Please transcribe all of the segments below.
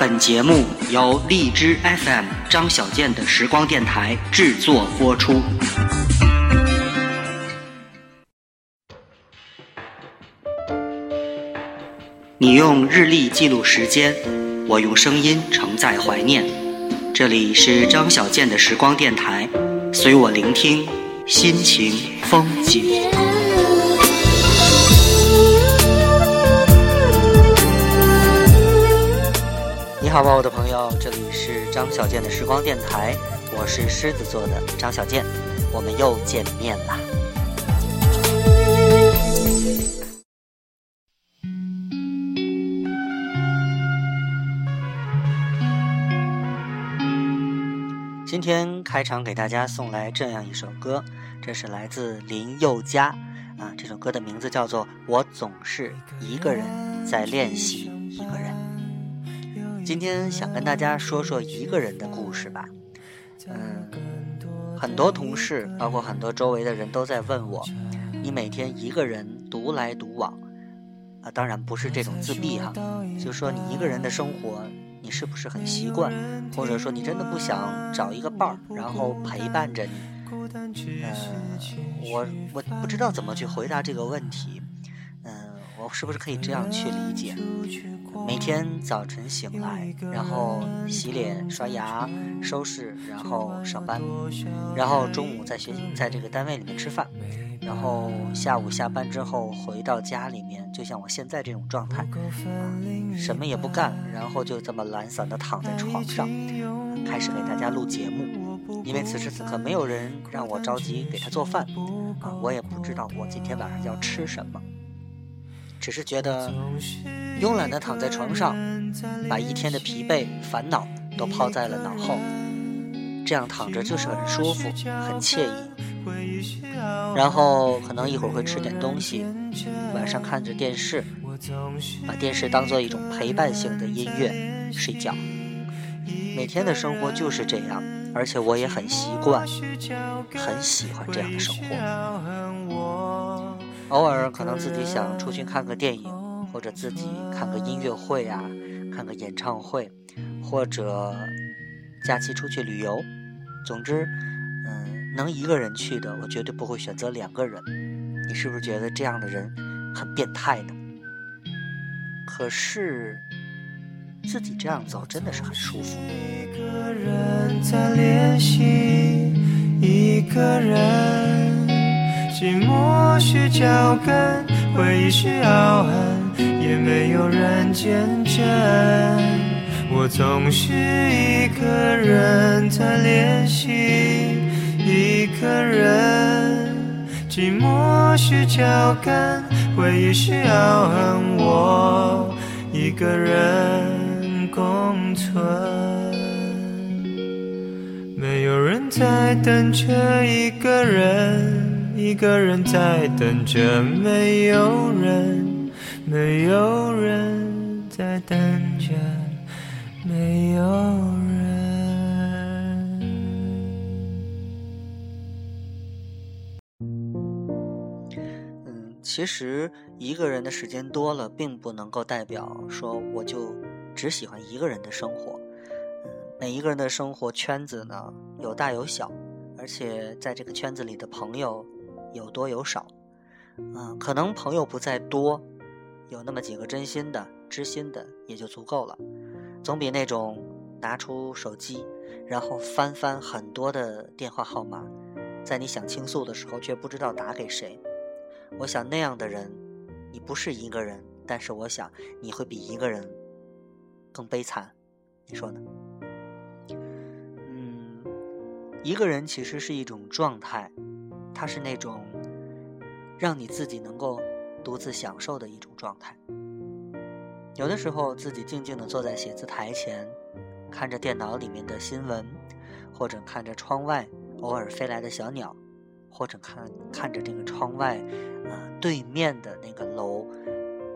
本节目由荔枝 FM 张小健的时光电台制作播出。你用日历记录时间，我用声音承载怀念。这里是张小健的时光电台，随我聆听心情风景。你好吧，我的朋友，这里是张小健的时光电台，我是狮子座的张小健，我们又见面啦。今天开场给大家送来这样一首歌，这是来自林宥嘉啊，这首歌的名字叫做《我总是一个人在练习一个人》。今天想跟大家说说一个人的故事吧。嗯，很多同事，包括很多周围的人都在问我，你每天一个人独来独往啊？当然不是这种自闭哈，就说你一个人的生活。你是不是很习惯，或者说你真的不想找一个伴儿，然后陪伴着你？呃，我我不知道怎么去回答这个问题。嗯，我是不是可以这样去理解？每天早晨醒来，然后洗脸、刷牙、收拾，然后上班，然后中午在学在这个单位里面吃饭。然后下午下班之后回到家里面，就像我现在这种状态，什么也不干，然后就这么懒散的躺在床上，开始给大家录节目。因为此时此刻没有人让我着急给他做饭，啊，我也不知道我今天晚上要吃什么，只是觉得慵懒的躺在床上，把一天的疲惫烦恼都抛在了脑后，这样躺着就是很舒服，很惬意。然后可能一会儿会吃点东西，晚上看着电视，把电视当做一种陪伴性的音乐睡觉。每天的生活就是这样，而且我也很习惯，很喜欢这样的生活。偶尔可能自己想出去看个电影，或者自己看个音乐会啊，看个演唱会，或者假期出去旅游。总之。嗯能一个人去的，我绝对不会选择两个人。你是不是觉得这样的人很变态呢？可是自己这样走真的是很舒服。一个人在练习，一个人，寂寞需脚跟，回忆需凹痕，也没有人见证。我总是一个人在练习。一个人，寂寞需脚跟，回忆需凹痕，我一个人共存。没有人在等着一个人，一个人在等着没有人，没有人在等着没有人。嗯其实一个人的时间多了，并不能够代表说我就只喜欢一个人的生活。每一个人的生活圈子呢有大有小，而且在这个圈子里的朋友有多有少。嗯，可能朋友不在多，有那么几个真心的、知心的也就足够了，总比那种拿出手机然后翻翻很多的电话号码，在你想倾诉的时候却不知道打给谁。我想那样的人，你不是一个人，但是我想你会比一个人更悲惨，你说呢？嗯，一个人其实是一种状态，它是那种让你自己能够独自享受的一种状态。有的时候自己静静的坐在写字台前，看着电脑里面的新闻，或者看着窗外偶尔飞来的小鸟。或者看看着这个窗外，啊，对面的那个楼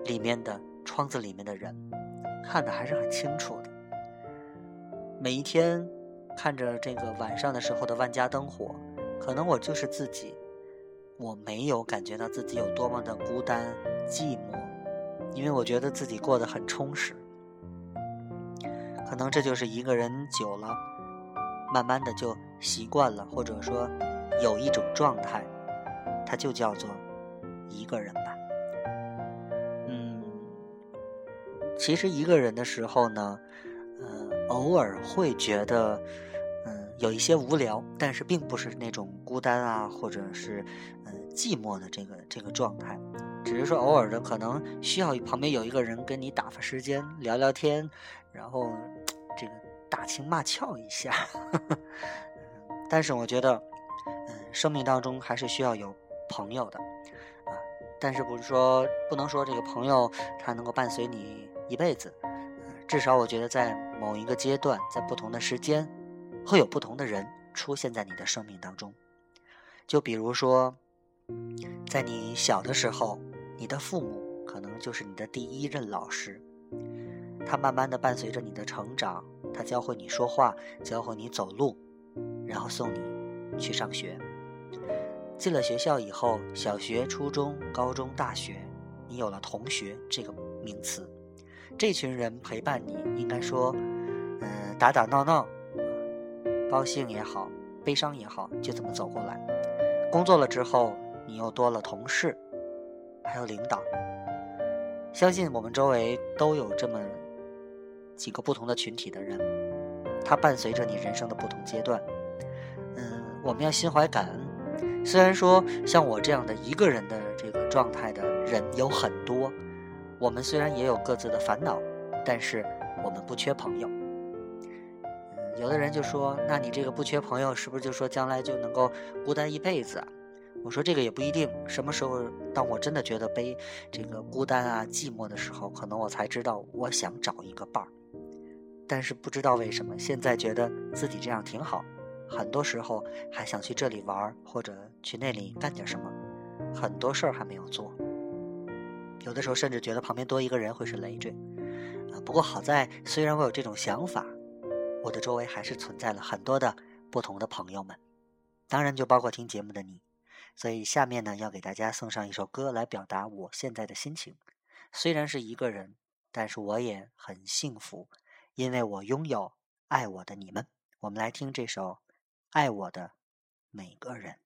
里面的窗子里面的人，看的还是很清楚的。每一天看着这个晚上的时候的万家灯火，可能我就是自己，我没有感觉到自己有多么的孤单寂寞，因为我觉得自己过得很充实。可能这就是一个人久了，慢慢的就习惯了，或者说有一种状态，它就叫做一个人吧。嗯，其实一个人的时候呢，呃，偶尔会觉得。有一些无聊，但是并不是那种孤单啊，或者是呃寂寞的这个这个状态，只是说偶尔的可能需要旁边有一个人跟你打发时间、聊聊天，然后这个打情骂俏一下。但是我觉得，嗯，生命当中还是需要有朋友的啊，但是不是说不能说这个朋友他能够伴随你一辈子，至少我觉得在某一个阶段，在不同的时间。会有不同的人出现在你的生命当中，就比如说，在你小的时候，你的父母可能就是你的第一任老师，他慢慢的伴随着你的成长，他教会你说话，教会你走路，然后送你去上学。进了学校以后，小学、初中、高中、大学，你有了同学这个名词，这群人陪伴你，应该说，嗯，打打闹闹。高兴也好，悲伤也好，就这么走过来。工作了之后，你又多了同事，还有领导。相信我们周围都有这么几个不同的群体的人，他伴随着你人生的不同阶段。嗯，我们要心怀感恩。虽然说像我这样的一个人的这个状态的人有很多，我们虽然也有各自的烦恼，但是我们不缺朋友。有的人就说：“那你这个不缺朋友，是不是就说将来就能够孤单一辈子？”我说：“这个也不一定。什么时候，当我真的觉得悲、这个孤单啊、寂寞的时候，可能我才知道我想找一个伴儿。但是不知道为什么，现在觉得自己这样挺好。很多时候还想去这里玩，或者去那里干点什么，很多事儿还没有做。有的时候甚至觉得旁边多一个人会是累赘。啊，不过好在，虽然我有这种想法。”我的周围还是存在了很多的不同的朋友们，当然就包括听节目的你。所以下面呢，要给大家送上一首歌来表达我现在的心情。虽然是一个人，但是我也很幸福，因为我拥有爱我的你们。我们来听这首《爱我的每个人》。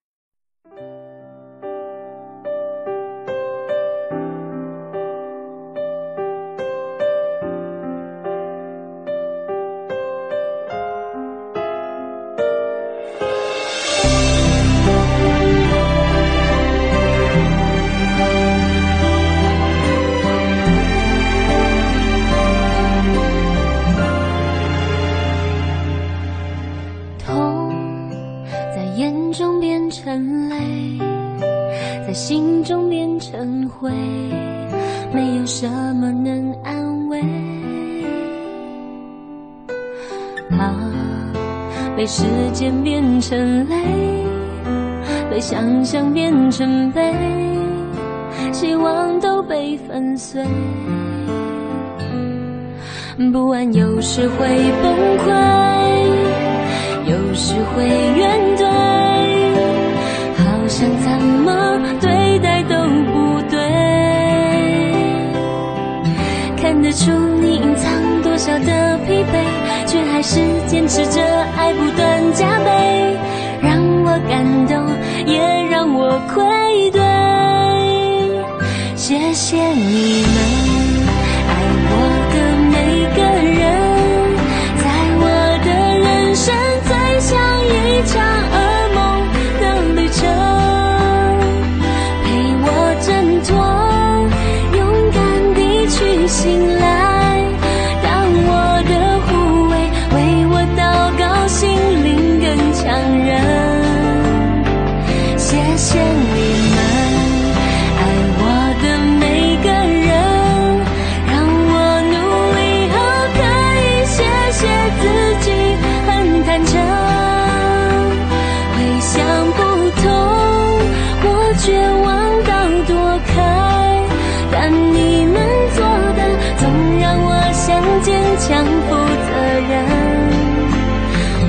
坚强负责任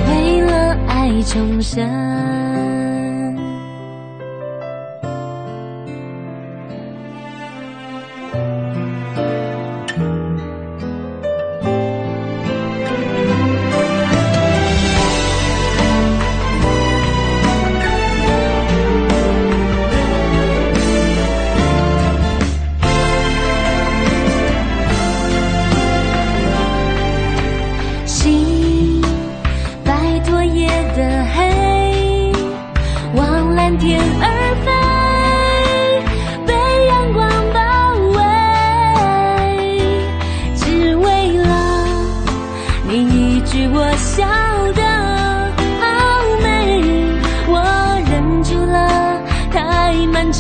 为了爱重生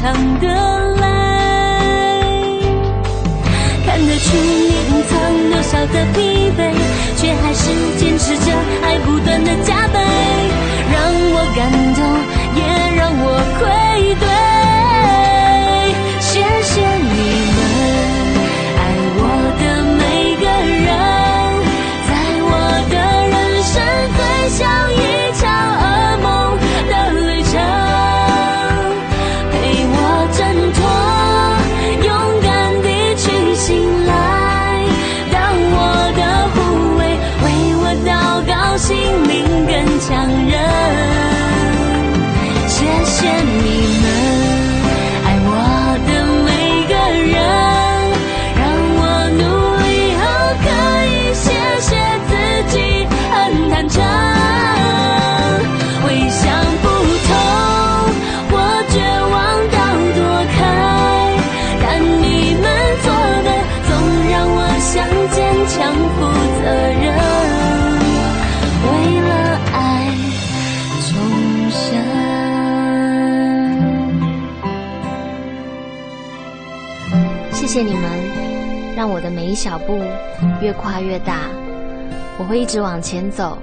太漫长的泪，看得出你隐藏多少的疲惫，却还是坚持着爱不断的加倍，让我感动，也让我愧对。谢你们，让我的每一小步越跨越大。我会一直往前走，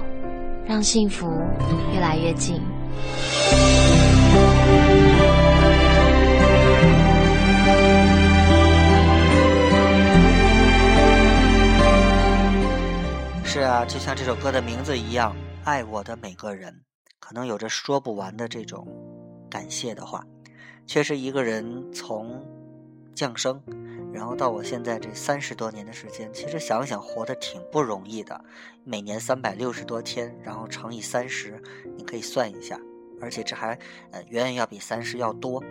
让幸福越来越近。是啊，就像这首歌的名字一样，爱我的每个人，可能有着说不完的这种感谢的话。却是一个人从降生。然后到我现在这三十多年的时间，其实想想活得挺不容易的，每年三百六十多天，然后乘以三十，你可以算一下，而且这还呃远远要比三十要多。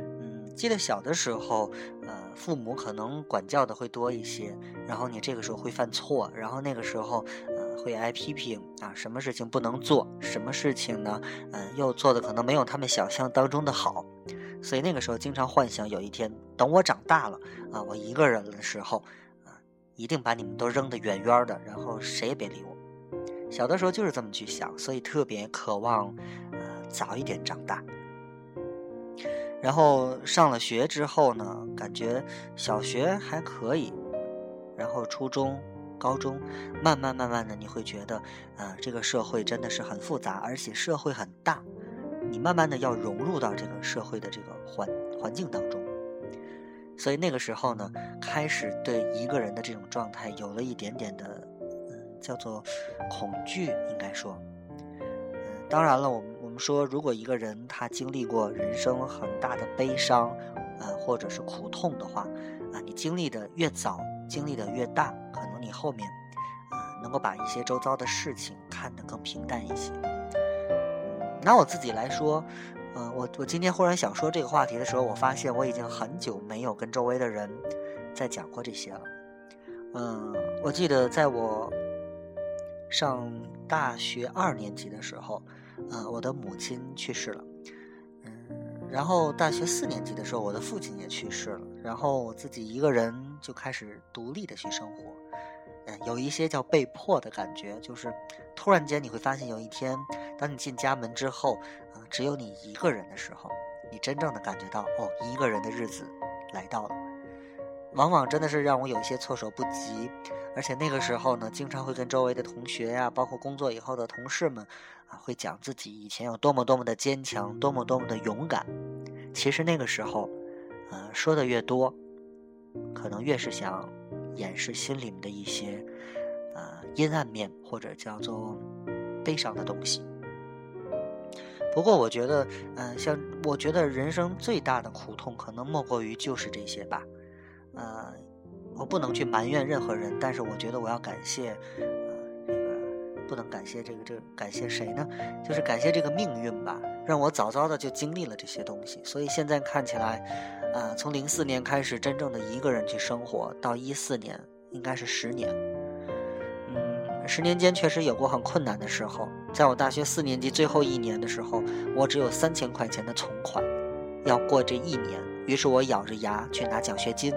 嗯，记得小的时候，呃，父母可能管教的会多一些，然后你这个时候会犯错，然后那个时候呃会挨批评啊，什么事情不能做，什么事情呢，嗯，又做的可能没有他们想象当中的好。所以那个时候经常幻想有一天，等我长大了啊，我一个人的时候啊，一定把你们都扔得远远的，然后谁也别理我。小的时候就是这么去想，所以特别渴望呃早一点长大。然后上了学之后呢，感觉小学还可以，然后初中、高中，慢慢慢慢的你会觉得，呃，这个社会真的是很复杂，而且社会很大。你慢慢的要融入到这个社会的这个环环境当中，所以那个时候呢，开始对一个人的这种状态有了一点点的，嗯，叫做恐惧，应该说，嗯，当然了，我们我们说，如果一个人他经历过人生很大的悲伤，呃，或者是苦痛的话，啊，你经历的越早，经历的越大，可能你后面，呃，能够把一些周遭的事情看得更平淡一些。拿我自己来说，嗯，我我今天忽然想说这个话题的时候，我发现我已经很久没有跟周围的人再讲过这些了。嗯，我记得在我上大学二年级的时候，嗯，我的母亲去世了。嗯，然后大学四年级的时候，我的父亲也去世了。然后我自己一个人就开始独立的去生活。嗯，有一些叫被迫的感觉，就是突然间你会发现有一天。当你进家门之后，啊，只有你一个人的时候，你真正的感觉到，哦，一个人的日子来到了。往往真的是让我有一些措手不及，而且那个时候呢，经常会跟周围的同学呀，包括工作以后的同事们，啊，会讲自己以前有多么多么的坚强，多么多么的勇敢。其实那个时候，呃，说的越多，可能越是想掩饰心里面的一些，呃，阴暗面或者叫做悲伤的东西。不过我觉得，嗯，像我觉得人生最大的苦痛，可能莫过于就是这些吧。呃，我不能去埋怨任何人，但是我觉得我要感谢，呃，这个不能感谢这个这感谢谁呢？就是感谢这个命运吧，让我早早的就经历了这些东西。所以现在看起来，啊，从零四年开始真正的一个人去生活，到一四年应该是十年。嗯十年间确实有过很困难的时候，在我大学四年级最后一年的时候，我只有三千块钱的存款，要过这一年。于是我咬着牙去拿奖学金，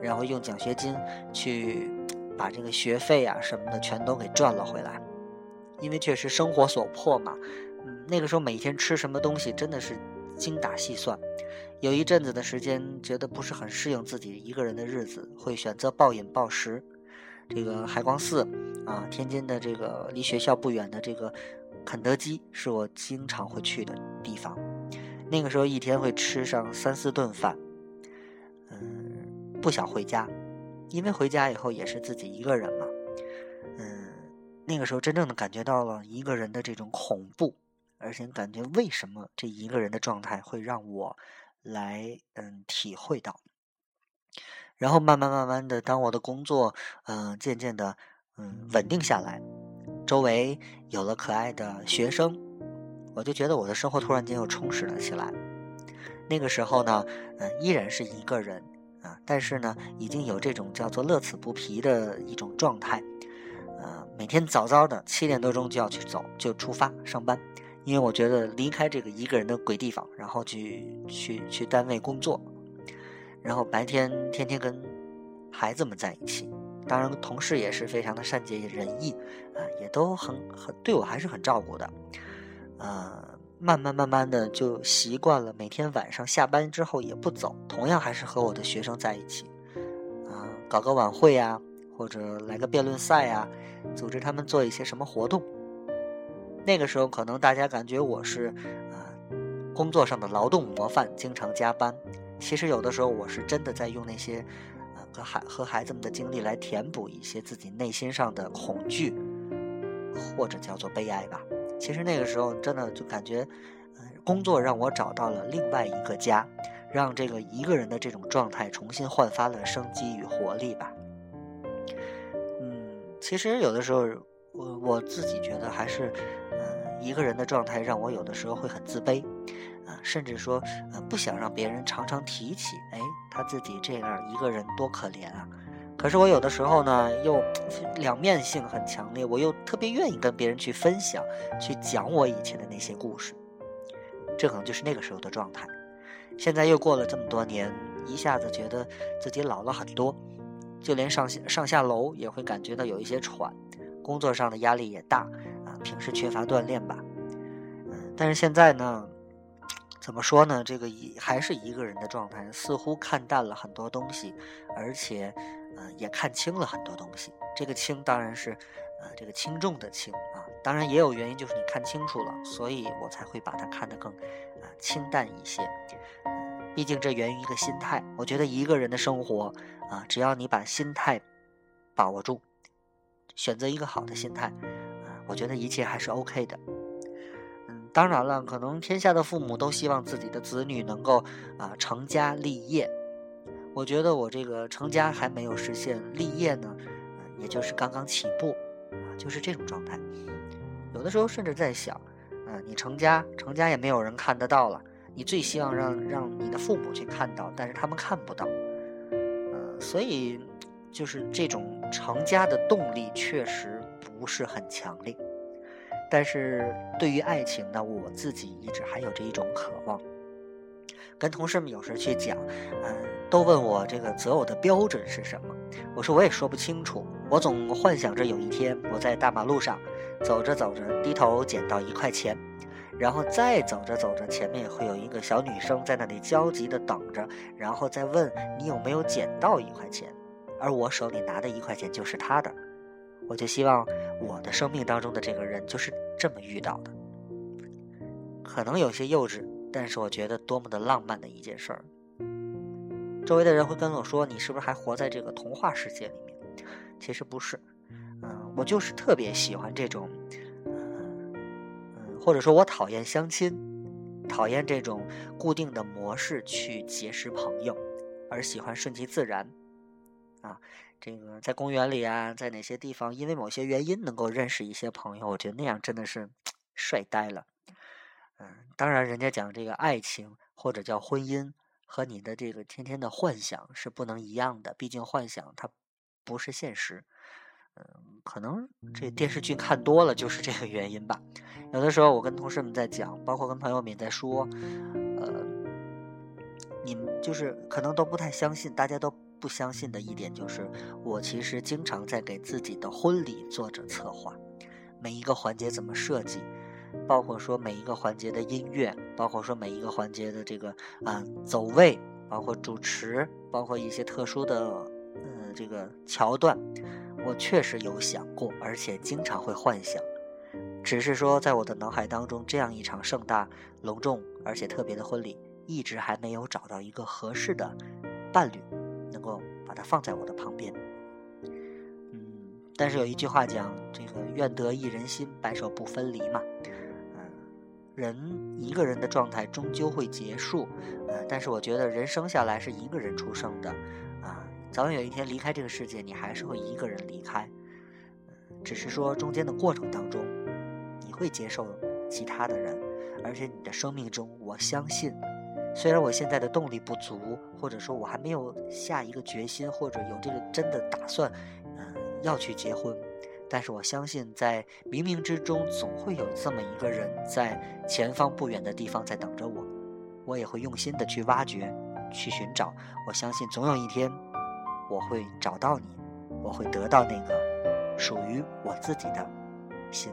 然后用奖学金去把这个学费啊什么的全都给赚了回来，因为确实生活所迫嘛。嗯，那个时候每天吃什么东西真的是精打细算。有一阵子的时间，觉得不是很适应自己一个人的日子，会选择暴饮暴食。这个海光寺啊，天津的这个离学校不远的这个肯德基，是我经常会去的地方。那个时候一天会吃上三四顿饭，嗯，不想回家，因为回家以后也是自己一个人嘛。嗯，那个时候真正的感觉到了一个人的这种恐怖，而且感觉为什么这一个人的状态会让我。来，嗯，体会到，然后慢慢慢慢的，当我的工作，嗯，渐渐的，嗯，稳定下来，周围有了可爱的学生，我就觉得我的生活突然间又充实了起来。那个时候呢，嗯，依然是一个人啊，但是呢，已经有这种叫做乐此不疲的一种状态，呃，每天早早的七点多钟就要去走，就出发上班。因为我觉得离开这个一个人的鬼地方，然后去去去单位工作，然后白天天天跟孩子们在一起，当然同事也是非常的善解人意，啊，也都很很对我还是很照顾的，呃，慢慢慢慢的就习惯了，每天晚上下班之后也不走，同样还是和我的学生在一起，啊，搞个晚会呀，或者来个辩论赛呀，组织他们做一些什么活动。那个时候，可能大家感觉我是，呃，工作上的劳动模范，经常加班。其实有的时候，我是真的在用那些，呃，和孩和孩子们的经历来填补一些自己内心上的恐惧，或者叫做悲哀吧。其实那个时候，真的就感觉，呃，工作让我找到了另外一个家，让这个一个人的这种状态重新焕发了生机与活力吧。嗯，其实有的时候。我我自己觉得还是，嗯，一个人的状态让我有的时候会很自卑，啊，甚至说，呃，不想让别人常常提起，哎，他自己这样一个人多可怜啊。可是我有的时候呢，又两面性很强烈，我又特别愿意跟别人去分享，去讲我以前的那些故事。这可能就是那个时候的状态。现在又过了这么多年，一下子觉得自己老了很多，就连上下上下楼也会感觉到有一些喘。工作上的压力也大啊，平时缺乏锻炼吧，嗯，但是现在呢，怎么说呢？这个一还是一个人的状态，似乎看淡了很多东西，而且，呃，也看清了很多东西。这个轻当然是，呃，这个轻重的轻啊，当然也有原因，就是你看清楚了，所以我才会把它看得更，啊，清淡一些。毕竟这源于一个心态。我觉得一个人的生活啊，只要你把心态把握住。选择一个好的心态，啊，我觉得一切还是 OK 的。嗯，当然了，可能天下的父母都希望自己的子女能够啊成家立业。我觉得我这个成家还没有实现，立业呢，也就是刚刚起步，啊，就是这种状态。有的时候甚至在想，啊，你成家，成家也没有人看得到了，你最希望让让你的父母去看到，但是他们看不到，嗯，所以。就是这种成家的动力确实不是很强烈，但是对于爱情呢，我自己一直还有着一种渴望。跟同事们有时去讲，嗯，都问我这个择偶的标准是什么，我说我也说不清楚。我总幻想着有一天我在大马路上走着走着，低头捡到一块钱，然后再走着走着，前面会有一个小女生在那里焦急地等着，然后再问你有没有捡到一块钱。而我手里拿的一块钱就是他的，我就希望我的生命当中的这个人就是这么遇到的。可能有些幼稚，但是我觉得多么的浪漫的一件事儿。周围的人会跟我说：“你是不是还活在这个童话世界里面？”其实不是，嗯，我就是特别喜欢这种，嗯嗯，或者说我讨厌相亲，讨厌这种固定的模式去结识朋友，而喜欢顺其自然。啊，这个在公园里啊，在哪些地方，因为某些原因能够认识一些朋友，我觉得那样真的是帅呆了。嗯，当然，人家讲这个爱情或者叫婚姻，和你的这个天天的幻想是不能一样的，毕竟幻想它不是现实。嗯，可能这电视剧看多了就是这个原因吧。有的时候我跟同事们在讲，包括跟朋友们也在说，你们就是可能都不太相信，大家都不相信的一点就是，我其实经常在给自己的婚礼做着策划，每一个环节怎么设计，包括说每一个环节的音乐，包括说每一个环节的这个啊走位，包括主持，包括一些特殊的呃这个桥段，我确实有想过，而且经常会幻想，只是说在我的脑海当中，这样一场盛大、隆重而且特别的婚礼。一直还没有找到一个合适的伴侣，能够把它放在我的旁边。嗯，但是有一句话讲，这个愿得一人心，白首不分离嘛。嗯，人一个人的状态终究会结束。呃，但是我觉得人生下来是一个人出生的，啊，早晚有一天离开这个世界，你还是会一个人离开。只是说中间的过程当中，你会接受其他的人，而且你的生命中，我相信。虽然我现在的动力不足，或者说我还没有下一个决心，或者有这个真的打算，嗯，要去结婚，但是我相信在冥冥之中总会有这么一个人在前方不远的地方在等着我，我也会用心的去挖掘，去寻找。我相信总有一天我会找到你，我会得到那个属于我自己的心。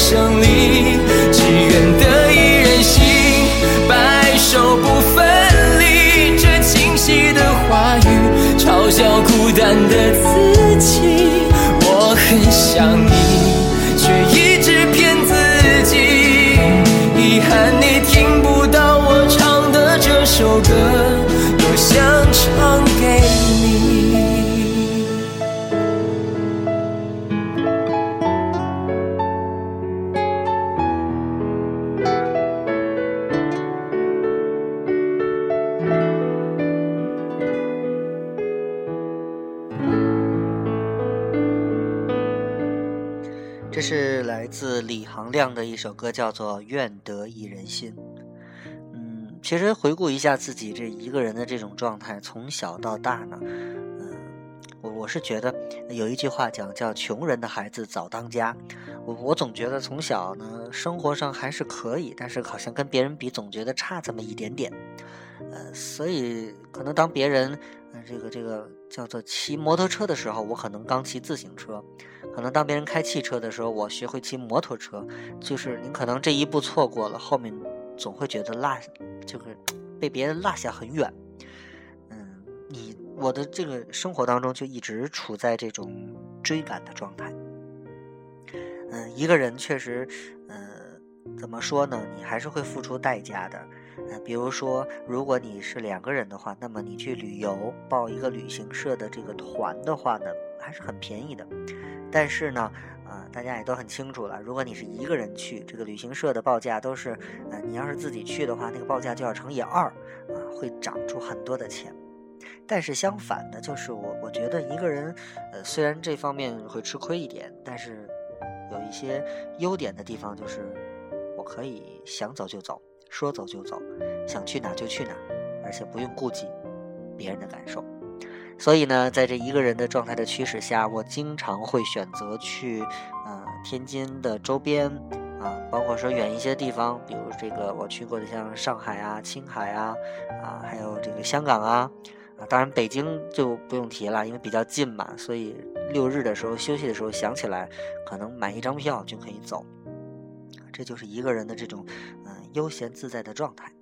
想你，李行亮的一首歌，叫做《愿得一人心》。嗯，其实回顾一下自己这一个人的这种状态，从小到大呢，嗯，我我是觉得有一句话讲叫“穷人的孩子早当家”。我我总觉得从小呢，生活上还是可以，但是好像跟别人比，总觉得差这么一点点。呃，所以可能当别人，呃，这个这个叫做骑摩托车的时候，我可能刚骑自行车；可能当别人开汽车的时候，我学会骑摩托车。就是你可能这一步错过了，后面总会觉得落，就是 被别人落下很远。嗯，你我的这个生活当中就一直处在这种追赶的状态。嗯，一个人确实，呃，怎么说呢？你还是会付出代价的。呃，比如说，如果你是两个人的话，那么你去旅游报一个旅行社的这个团的话呢，还是很便宜的。但是呢，啊、大家也都很清楚了，如果你是一个人去，这个旅行社的报价都是，呃，你要是自己去的话，那个报价就要乘以二，啊、会涨出很多的钱。但是相反的，就是我我觉得一个人，呃，虽然这方面会吃亏一点，但是有一些优点的地方，就是我可以想走就走，说走就走，想去哪就去哪，而且不用顾及别人的感受。所以呢，在这一个人的状态的驱使下，我经常会选择去，呃，天津的周边啊，包括说远一些地方，比如这个我去过的像上海啊、青海啊，啊，还有这个香港啊，啊，当然北京就不用提了，因为比较近嘛，所以六日的时候休息的时候想起来，可能买一张票就可以走。这就是一个人的这种，嗯、悠闲自在的状态。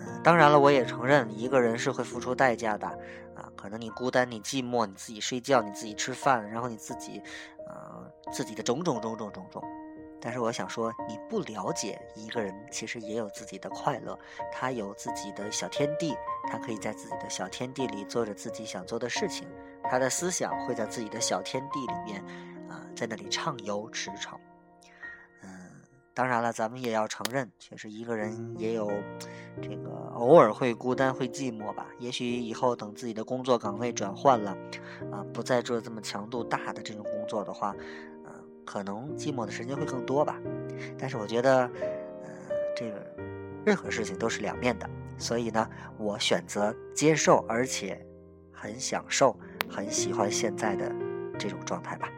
嗯、当然了，我也承认一个人是会付出代价的，可能你孤单、你寂寞，你自己睡觉、你自己吃饭，然后你自己，呃，自己的种种种种种种。但是我想说，你不了解一个人，其实也有自己的快乐，他有自己的小天地，他可以在自己的小天地里做着自己想做的事情，他的思想会在自己的小天地里面，啊、在那里畅游驰骋。嗯，当然了，咱们也要承认，确实一个人也有这个偶尔会孤单、会寂寞吧。也许以后等自己的工作岗位转换了，啊、不再做这么强度大的这种工作的话，呃，可能寂寞的时间会更多吧。但是我觉得，呃，这个任何事情都是两面的，所以呢，我选择接受，而且很享受、很喜欢现在的这种状态吧。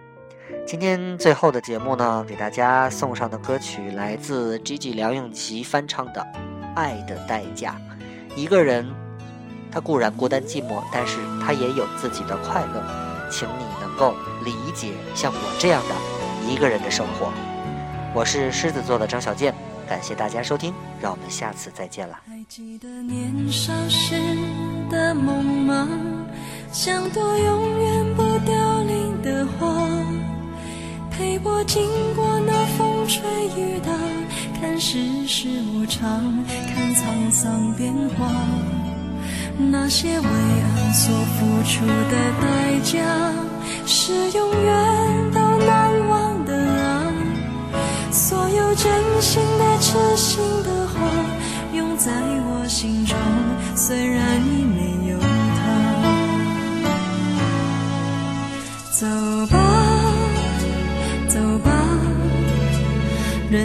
今天最后的节目呢，给大家送上的歌曲来自 Gigi 梁咏琪翻唱的《爱的代价》。一个人，他固然孤单寂寞，但是他也有自己的快乐。请你能够理解像我这样的一个人的生活。我是狮子座的张小健，感谢大家收听，让我们下次再见了。还记得年少时的梦吗？像朵永远不凋零的花，陪我经过那风吹雨打，看世事无常，看沧桑变化。那些为爱所付出的代价，是永远都难忘的啊！所有真心的、痴心的话，永在我心中，虽然已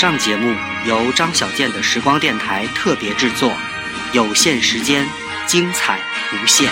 上节目由张小健的时光电台特别制作，有限时间，精彩无限。